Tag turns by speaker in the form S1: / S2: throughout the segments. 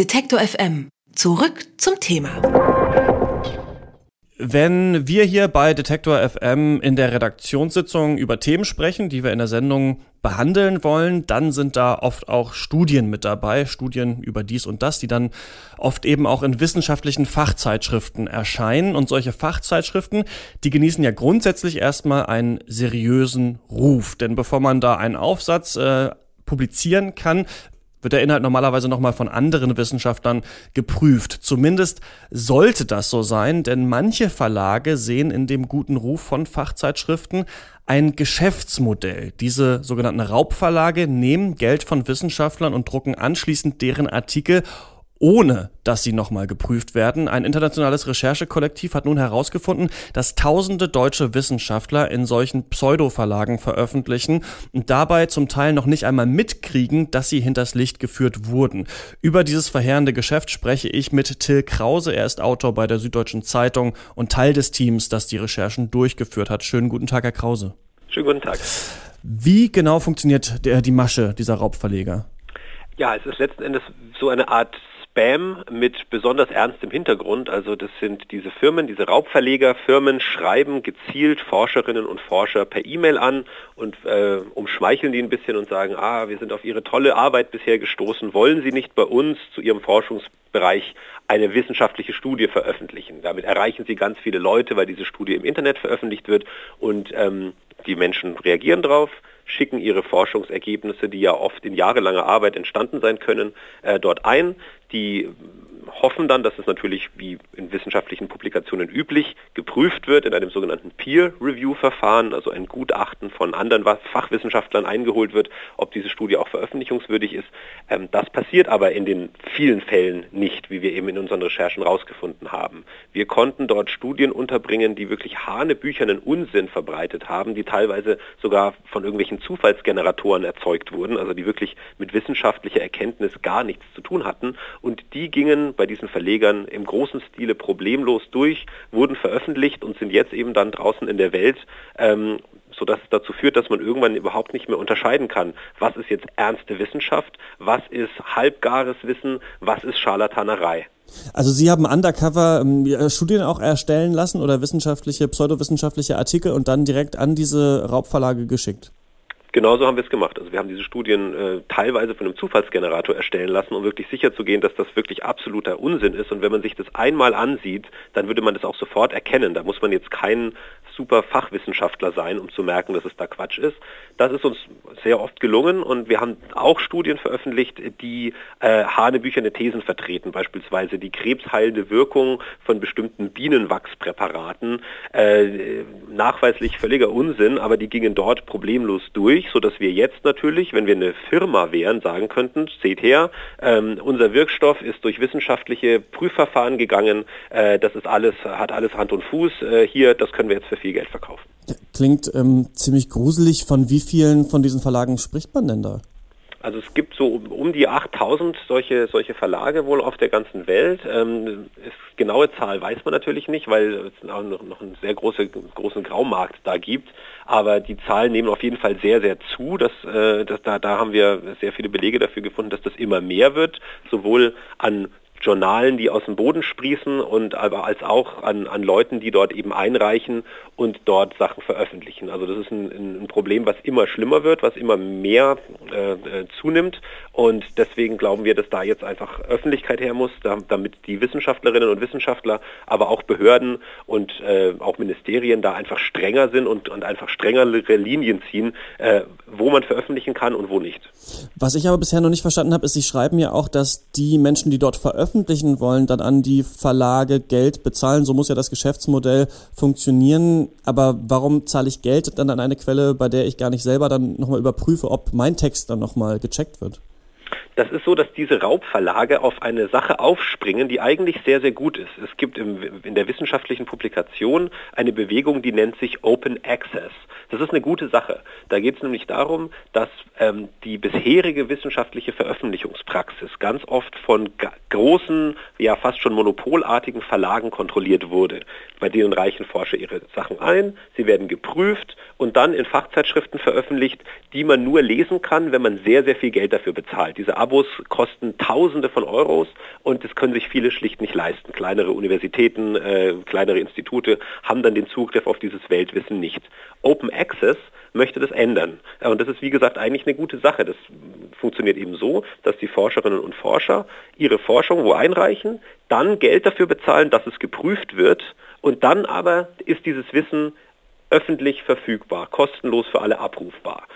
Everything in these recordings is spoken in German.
S1: Detektor FM. Zurück zum Thema.
S2: Wenn wir hier bei Detektor FM in der Redaktionssitzung über Themen sprechen, die wir in der Sendung behandeln wollen, dann sind da oft auch Studien mit dabei, Studien über dies und das, die dann oft eben auch in wissenschaftlichen Fachzeitschriften erscheinen. Und solche Fachzeitschriften, die genießen ja grundsätzlich erstmal einen seriösen Ruf. Denn bevor man da einen Aufsatz äh, publizieren kann, wird der Inhalt normalerweise nochmal von anderen Wissenschaftlern geprüft. Zumindest sollte das so sein, denn manche Verlage sehen in dem guten Ruf von Fachzeitschriften ein Geschäftsmodell. Diese sogenannten Raubverlage nehmen Geld von Wissenschaftlern und drucken anschließend deren Artikel ohne dass sie nochmal geprüft werden. Ein internationales Recherchekollektiv hat nun herausgefunden, dass tausende deutsche Wissenschaftler in solchen Pseudo-Verlagen veröffentlichen und dabei zum Teil noch nicht einmal mitkriegen, dass sie hinters Licht geführt wurden. Über dieses verheerende Geschäft spreche ich mit Till Krause. Er ist Autor bei der Süddeutschen Zeitung und Teil des Teams, das die Recherchen durchgeführt hat. Schönen guten Tag, Herr Krause.
S3: Schönen guten Tag.
S2: Wie genau funktioniert der, die Masche dieser Raubverleger?
S3: Ja, es ist letzten Endes so eine Art Spam mit besonders ernstem Hintergrund. Also das sind diese Firmen, diese Raubverlegerfirmen schreiben gezielt Forscherinnen und Forscher per E-Mail an und äh, umschmeicheln die ein bisschen und sagen, ah, wir sind auf Ihre tolle Arbeit bisher gestoßen, wollen Sie nicht bei uns zu Ihrem Forschungsbereich eine wissenschaftliche Studie veröffentlichen. Damit erreichen Sie ganz viele Leute, weil diese Studie im Internet veröffentlicht wird und ähm, die Menschen reagieren drauf schicken ihre Forschungsergebnisse, die ja oft in jahrelanger Arbeit entstanden sein können, äh, dort ein. Die hoffen dann, dass es natürlich wie in wissenschaftlichen Publikationen üblich geprüft wird in einem sogenannten Peer-Review-Verfahren, also ein Gutachten von anderen Fachwissenschaftlern eingeholt wird, ob diese Studie auch veröffentlichungswürdig ist. Ähm, das passiert aber in den vielen Fällen nicht, wie wir eben in unseren Recherchen herausgefunden haben. Wir konnten dort Studien unterbringen, die wirklich hanebüchernen Unsinn verbreitet haben, die teilweise sogar von irgendwelchen Zufallsgeneratoren erzeugt wurden, also die wirklich mit wissenschaftlicher Erkenntnis gar nichts zu tun hatten. Und die gingen bei diesen Verlegern im großen Stile problemlos durch, wurden veröffentlicht und sind jetzt eben dann draußen in der Welt, ähm, sodass es dazu führt, dass man irgendwann überhaupt nicht mehr unterscheiden kann, was ist jetzt ernste Wissenschaft, was ist halbgares Wissen, was ist Scharlatanerei.
S2: Also Sie haben undercover ähm, Studien auch erstellen lassen oder wissenschaftliche, pseudowissenschaftliche Artikel und dann direkt an diese Raubverlage geschickt?
S3: Genauso haben wir es gemacht. Also wir haben diese Studien äh, teilweise von einem Zufallsgenerator erstellen lassen, um wirklich sicher zu gehen, dass das wirklich absoluter Unsinn ist. Und wenn man sich das einmal ansieht, dann würde man das auch sofort erkennen. Da muss man jetzt kein super Fachwissenschaftler sein, um zu merken, dass es da Quatsch ist. Das ist uns sehr oft gelungen und wir haben auch Studien veröffentlicht, die äh, hanebücherne Thesen vertreten, beispielsweise die krebsheilende Wirkung von bestimmten Bienenwachspräparaten. Äh, nachweislich völliger Unsinn, aber die gingen dort problemlos durch sodass wir jetzt natürlich, wenn wir eine Firma wären, sagen könnten, seht her, ähm, unser Wirkstoff ist durch wissenschaftliche Prüfverfahren gegangen, äh, das ist alles, hat alles Hand und Fuß, äh, hier, das können wir jetzt viel Geld verkaufen.
S2: Klingt ähm, ziemlich gruselig. Von wie vielen von diesen Verlagen spricht man denn da?
S3: Also es gibt so um, die 8000 solche, solche Verlage wohl auf der ganzen Welt. Ähm, ist, genaue Zahl weiß man natürlich nicht, weil es noch, noch einen sehr große, großen Graumarkt da gibt. Aber die Zahlen nehmen auf jeden Fall sehr, sehr zu. Das, äh, das, da, da haben wir sehr viele Belege dafür gefunden, dass das immer mehr wird, sowohl an Journalen, die aus dem Boden sprießen und aber als auch an, an Leuten, die dort eben einreichen und dort Sachen veröffentlichen. Also das ist ein, ein Problem, was immer schlimmer wird, was immer mehr äh, äh, zunimmt und deswegen glauben wir, dass da jetzt einfach Öffentlichkeit her muss, damit die Wissenschaftlerinnen und Wissenschaftler, aber auch Behörden und äh, auch Ministerien da einfach strenger sind und, und einfach strengere Linien ziehen, äh, wo man veröffentlichen kann und wo nicht.
S2: Was ich aber bisher noch nicht verstanden habe, ist, Sie schreiben ja auch, dass die Menschen, die dort veröffentlichen, veröffentlichen wollen, dann an die Verlage Geld bezahlen. So muss ja das Geschäftsmodell funktionieren. Aber warum zahle ich Geld dann an eine Quelle, bei der ich gar nicht selber dann nochmal überprüfe, ob mein Text dann nochmal gecheckt wird?
S3: Das ist so, dass diese Raubverlage auf eine Sache aufspringen, die eigentlich sehr, sehr gut ist. Es gibt im, in der wissenschaftlichen Publikation eine Bewegung, die nennt sich Open Access. Das ist eine gute Sache. Da geht es nämlich darum, dass ähm, die bisherige wissenschaftliche Veröffentlichungspraxis ganz oft von großen, ja fast schon monopolartigen Verlagen kontrolliert wurde. Bei denen reichen Forscher ihre Sachen ein, sie werden geprüft und dann in Fachzeitschriften veröffentlicht, die man nur lesen kann, wenn man sehr, sehr viel Geld dafür bezahlt. Diese Abos kosten Tausende von Euros und das können sich viele schlicht nicht leisten. Kleinere Universitäten, äh, kleinere Institute haben dann den Zugriff auf dieses Weltwissen nicht. Open Access möchte das ändern. Und das ist, wie gesagt, eigentlich eine gute Sache. Das funktioniert eben so, dass die Forscherinnen und Forscher ihre Forschung wo einreichen, dann Geld dafür bezahlen, dass es geprüft wird und dann aber ist dieses Wissen öffentlich verfügbar, kostenlos für alle abrufbar.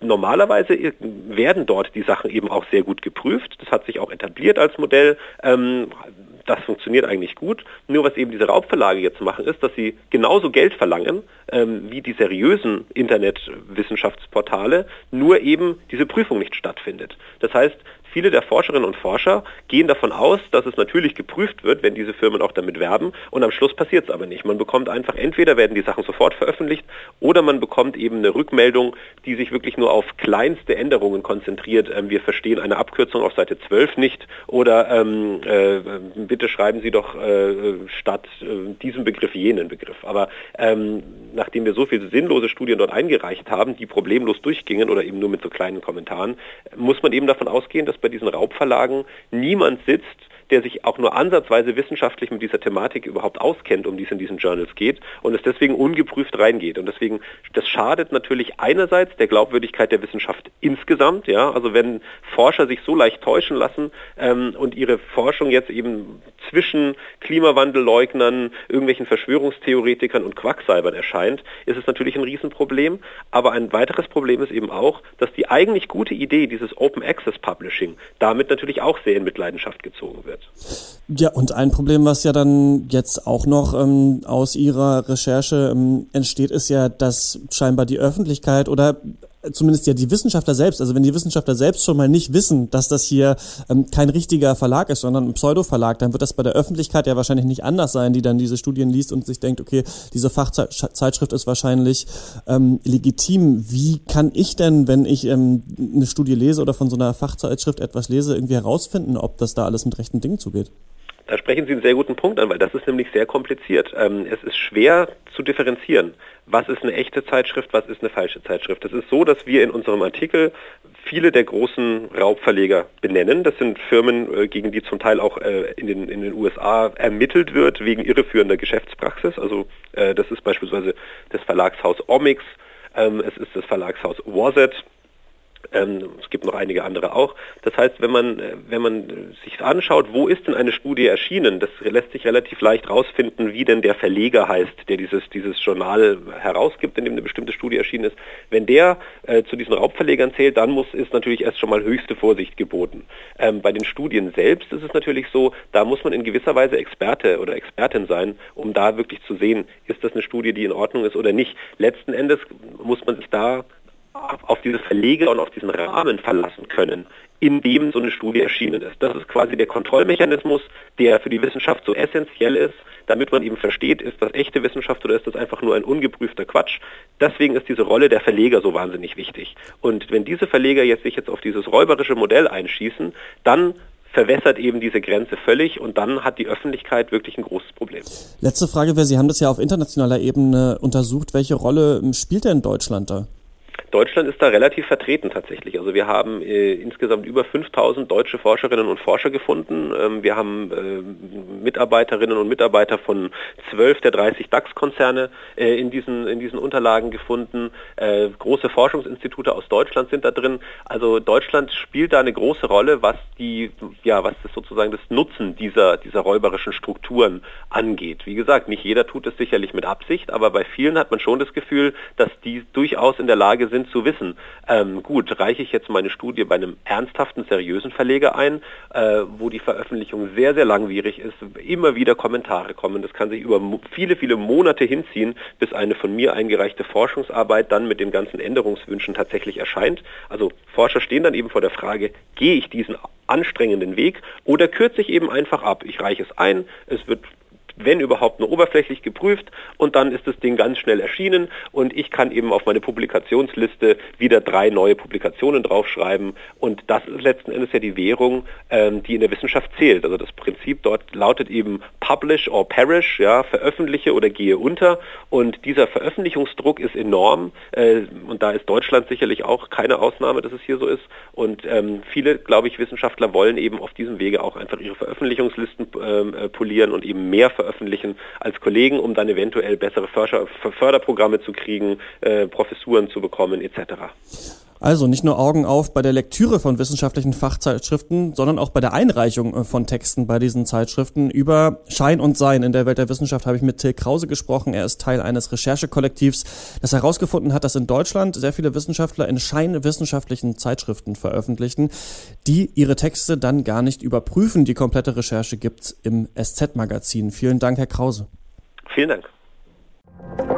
S3: Normalerweise werden dort die Sachen eben auch sehr gut geprüft. Das hat sich auch etabliert als Modell. Ähm, das funktioniert eigentlich gut. Nur was eben diese Raubverlage jetzt machen, ist, dass sie genauso Geld verlangen ähm, wie die seriösen Internetwissenschaftsportale, nur eben diese Prüfung nicht stattfindet. Das heißt, viele der Forscherinnen und Forscher gehen davon aus, dass es natürlich geprüft wird, wenn diese Firmen auch damit werben und am Schluss passiert es aber nicht. Man bekommt einfach, entweder werden die Sachen sofort veröffentlicht oder man bekommt eben eine Rückmeldung, die sich wirklich nur auf kleinste Änderungen konzentriert. Ähm, wir verstehen eine Abkürzung auf Seite 12 nicht oder ähm, äh, bitte schreiben Sie doch äh, statt äh, diesem Begriff jenen Begriff. Aber ähm, nachdem wir so viele sinnlose Studien dort eingereicht haben, die problemlos durchgingen oder eben nur mit so kleinen Kommentaren, muss man eben davon ausgehen, dass bei diesen Raubverlagen niemand sitzt, der sich auch nur ansatzweise wissenschaftlich mit dieser Thematik überhaupt auskennt, um die es in diesen Journals geht und es deswegen ungeprüft reingeht. Und deswegen, das schadet natürlich einerseits der Glaubwürdigkeit der Wissenschaft insgesamt, ja, also wenn Forscher sich so leicht täuschen lassen ähm, und ihre Forschung jetzt eben zwischen Klimawandelleugnern, irgendwelchen Verschwörungstheoretikern und Quacksalbern erscheint, ist es natürlich ein Riesenproblem. Aber ein weiteres Problem ist eben auch, dass die eigentlich gute Idee dieses Open Access Publishing damit natürlich auch sehr in Mitleidenschaft gezogen wird.
S2: Ja, und ein Problem, was ja dann jetzt auch noch ähm, aus Ihrer Recherche ähm, entsteht, ist ja, dass scheinbar die Öffentlichkeit oder zumindest ja die Wissenschaftler selbst, also wenn die Wissenschaftler selbst schon mal nicht wissen, dass das hier ähm, kein richtiger Verlag ist, sondern ein Pseudo-Verlag, dann wird das bei der Öffentlichkeit ja wahrscheinlich nicht anders sein, die dann diese Studien liest und sich denkt, okay, diese Fachzeitschrift ist wahrscheinlich ähm, legitim. Wie kann ich denn, wenn ich ähm, eine Studie lese oder von so einer Fachzeitschrift etwas lese, irgendwie herausfinden, ob das da alles mit rechten Dingen zugeht?
S3: Da sprechen Sie einen sehr guten Punkt an, weil das ist nämlich sehr kompliziert. Ähm, es ist schwer zu differenzieren. Was ist eine echte Zeitschrift, was ist eine falsche Zeitschrift? Es ist so, dass wir in unserem Artikel viele der großen Raubverleger benennen. Das sind Firmen, äh, gegen die zum Teil auch äh, in den, in den USA ermittelt wird wegen irreführender Geschäftspraxis. Also äh, das ist beispielsweise das Verlagshaus Omix, ähm, es ist das Verlagshaus ähm, es gibt noch einige andere auch. Das heißt, wenn man, äh, wenn man sich anschaut, wo ist denn eine Studie erschienen, das lässt sich relativ leicht herausfinden, wie denn der Verleger heißt, der dieses, dieses Journal herausgibt, in dem eine bestimmte Studie erschienen ist. Wenn der äh, zu diesen Raubverlegern zählt, dann muss ist natürlich erst schon mal höchste Vorsicht geboten. Ähm, bei den Studien selbst ist es natürlich so, da muss man in gewisser Weise Experte oder Expertin sein, um da wirklich zu sehen, ist das eine Studie, die in Ordnung ist oder nicht. Letzten Endes muss man sich da auf diese Verleger und auf diesen Rahmen verlassen können, in dem so eine Studie erschienen ist. Das ist quasi der Kontrollmechanismus, der für die Wissenschaft so essentiell ist, damit man eben versteht, ist das echte Wissenschaft oder ist das einfach nur ein ungeprüfter Quatsch. Deswegen ist diese Rolle der Verleger so wahnsinnig wichtig. Und wenn diese Verleger jetzt sich jetzt auf dieses räuberische Modell einschießen, dann verwässert eben diese Grenze völlig und dann hat die Öffentlichkeit wirklich ein großes Problem.
S2: Letzte Frage wäre, Sie haben das ja auf internationaler Ebene untersucht. Welche Rolle spielt denn Deutschland da?
S3: Deutschland ist da relativ vertreten tatsächlich. Also wir haben äh, insgesamt über 5000 deutsche Forscherinnen und Forscher gefunden. Ähm, wir haben äh, Mitarbeiterinnen und Mitarbeiter von 12 der 30 DAX-Konzerne äh, in, diesen, in diesen Unterlagen gefunden. Äh, große Forschungsinstitute aus Deutschland sind da drin. Also Deutschland spielt da eine große Rolle, was die, ja, was das sozusagen das Nutzen dieser, dieser räuberischen Strukturen angeht. Wie gesagt, nicht jeder tut es sicherlich mit Absicht, aber bei vielen hat man schon das Gefühl, dass die durchaus in der Lage sind, sind zu wissen, ähm, gut, reiche ich jetzt meine Studie bei einem ernsthaften, seriösen Verleger ein, äh, wo die Veröffentlichung sehr, sehr langwierig ist, immer wieder Kommentare kommen. Das kann sich über viele, viele Monate hinziehen, bis eine von mir eingereichte Forschungsarbeit dann mit den ganzen Änderungswünschen tatsächlich erscheint. Also Forscher stehen dann eben vor der Frage, gehe ich diesen anstrengenden Weg oder kürze ich eben einfach ab? Ich reiche es ein, es wird wenn überhaupt nur oberflächlich geprüft und dann ist das Ding ganz schnell erschienen und ich kann eben auf meine Publikationsliste wieder drei neue Publikationen draufschreiben und das ist letzten Endes ja die Währung, ähm, die in der Wissenschaft zählt. Also das Prinzip dort lautet eben Publish or Perish, ja, veröffentliche oder gehe unter und dieser Veröffentlichungsdruck ist enorm äh, und da ist Deutschland sicherlich auch keine Ausnahme, dass es hier so ist und ähm, viele, glaube ich, Wissenschaftler wollen eben auf diesem Wege auch einfach ihre Veröffentlichungslisten ähm, äh, polieren und eben mehr veröffentlichen als Kollegen, um dann eventuell bessere Förderprogramme zu kriegen, äh, Professuren zu bekommen etc.
S2: Also nicht nur Augen auf bei der Lektüre von wissenschaftlichen Fachzeitschriften, sondern auch bei der Einreichung äh, von Texten bei diesen Zeitschriften. Über Schein und Sein in der Welt der Wissenschaft habe ich mit Till Krause gesprochen. Er ist Teil eines Recherchekollektivs, das herausgefunden hat, dass in Deutschland sehr viele Wissenschaftler in scheinwissenschaftlichen Zeitschriften veröffentlichen, die ihre Texte dann gar nicht überprüfen. Die komplette Recherche gibt's im SZ-Magazin. Vielen Dank, Herr Krause.
S3: Vielen Dank.